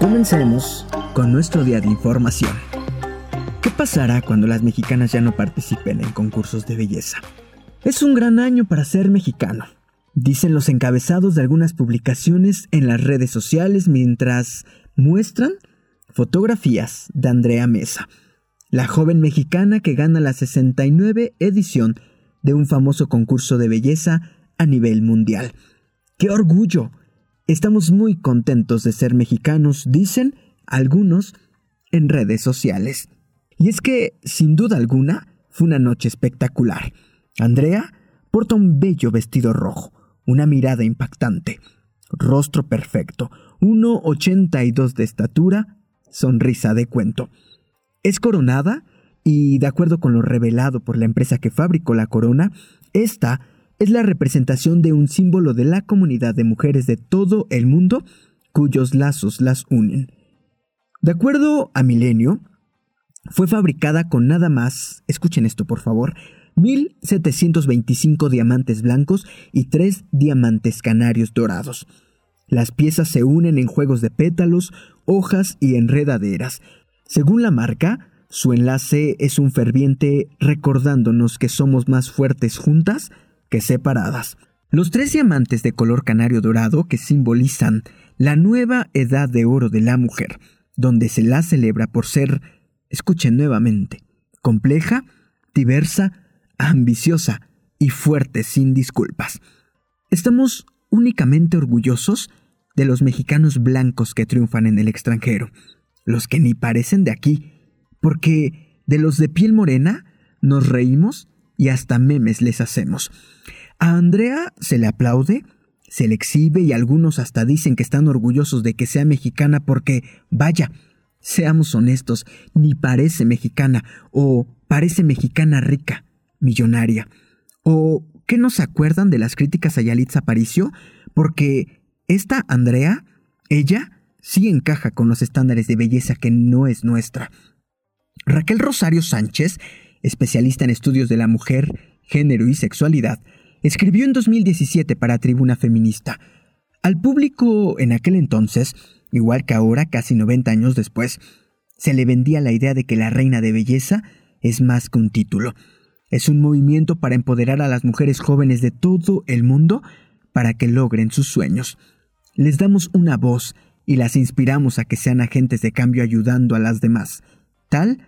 Comencemos con nuestro día de información. ¿Qué pasará cuando las mexicanas ya no participen en concursos de belleza? Es un gran año para ser mexicano, dicen los encabezados de algunas publicaciones en las redes sociales mientras muestran fotografías de Andrea Mesa, la joven mexicana que gana la 69 edición de un famoso concurso de belleza a nivel mundial. ¡Qué orgullo! Estamos muy contentos de ser mexicanos, dicen algunos en redes sociales. Y es que, sin duda alguna, fue una noche espectacular. Andrea porta un bello vestido rojo, una mirada impactante, rostro perfecto, 1,82 de estatura, sonrisa de cuento. Es coronada y, de acuerdo con lo revelado por la empresa que fabricó la corona, esta es la representación de un símbolo de la comunidad de mujeres de todo el mundo cuyos lazos las unen. De acuerdo a Milenio, fue fabricada con nada más, escuchen esto por favor, 1725 diamantes blancos y 3 diamantes canarios dorados. Las piezas se unen en juegos de pétalos, hojas y enredaderas. Según la marca, su enlace es un ferviente recordándonos que somos más fuertes juntas que separadas. Los tres diamantes de color canario dorado que simbolizan la nueva edad de oro de la mujer, donde se la celebra por ser, escuchen nuevamente, compleja, diversa, ambiciosa y fuerte sin disculpas. Estamos únicamente orgullosos de los mexicanos blancos que triunfan en el extranjero, los que ni parecen de aquí, porque de los de piel morena nos reímos y hasta memes les hacemos. A Andrea se le aplaude, se le exhibe y algunos hasta dicen que están orgullosos de que sea mexicana porque, vaya, seamos honestos, ni parece mexicana o parece mexicana rica, millonaria. ¿O qué no se acuerdan de las críticas a Yalitza Aparicio? Porque esta Andrea, ella, sí encaja con los estándares de belleza que no es nuestra. Raquel Rosario Sánchez, especialista en estudios de la mujer, género y sexualidad, escribió en 2017 para Tribuna Feminista. Al público en aquel entonces, igual que ahora, casi 90 años después, se le vendía la idea de que la reina de belleza es más que un título. Es un movimiento para empoderar a las mujeres jóvenes de todo el mundo para que logren sus sueños. Les damos una voz y las inspiramos a que sean agentes de cambio ayudando a las demás, tal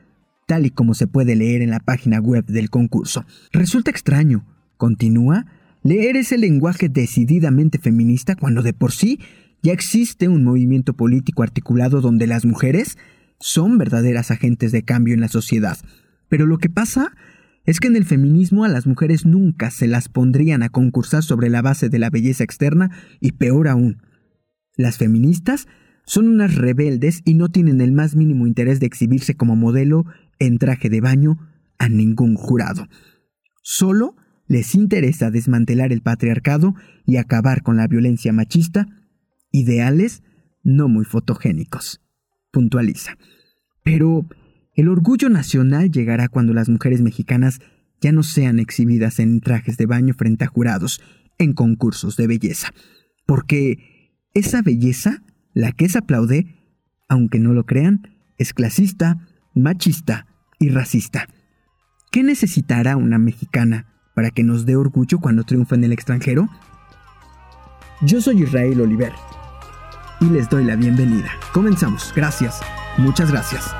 tal y como se puede leer en la página web del concurso. Resulta extraño, continúa, leer ese lenguaje decididamente feminista cuando de por sí ya existe un movimiento político articulado donde las mujeres son verdaderas agentes de cambio en la sociedad. Pero lo que pasa es que en el feminismo a las mujeres nunca se las pondrían a concursar sobre la base de la belleza externa y peor aún. Las feministas son unas rebeldes y no tienen el más mínimo interés de exhibirse como modelo en traje de baño a ningún jurado. Solo les interesa desmantelar el patriarcado y acabar con la violencia machista, ideales no muy fotogénicos, puntualiza. Pero el orgullo nacional llegará cuando las mujeres mexicanas ya no sean exhibidas en trajes de baño frente a jurados en concursos de belleza, porque esa belleza, la que se aplaude, aunque no lo crean, es clasista, machista y racista. ¿Qué necesitará una mexicana para que nos dé orgullo cuando triunfa en el extranjero? Yo soy Israel Oliver y les doy la bienvenida. Comenzamos. Gracias. Muchas gracias.